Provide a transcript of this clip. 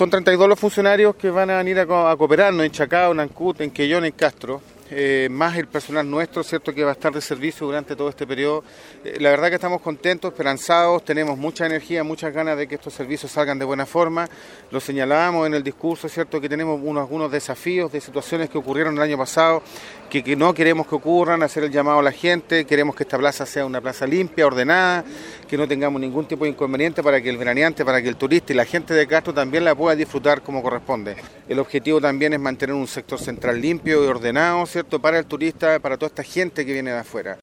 Son 32 los funcionarios que van a venir a, cooperarnos en Chacao, en Ancut, en Quellón, en Castro. Eh, más el personal nuestro, ¿cierto?, que va a estar de servicio durante todo este periodo. Eh, la verdad que estamos contentos, esperanzados, tenemos mucha energía, muchas ganas de que estos servicios salgan de buena forma. Lo señalábamos en el discurso, ¿cierto?, que tenemos unos, algunos desafíos de situaciones que ocurrieron el año pasado, que, no queremos que ocurran, hacer el llamado a la gente, queremos que esta plaza sea una plaza limpia, ordenada, que no tengamos ningún tipo de inconveniente para que el veraneante, para que el turista y la gente de Castro también la pueda disfrutar como corresponde. El objetivo también es mantener un sector central limpio y ordenado, ¿cierto? Para el turista, para toda esta gente que viene de afuera.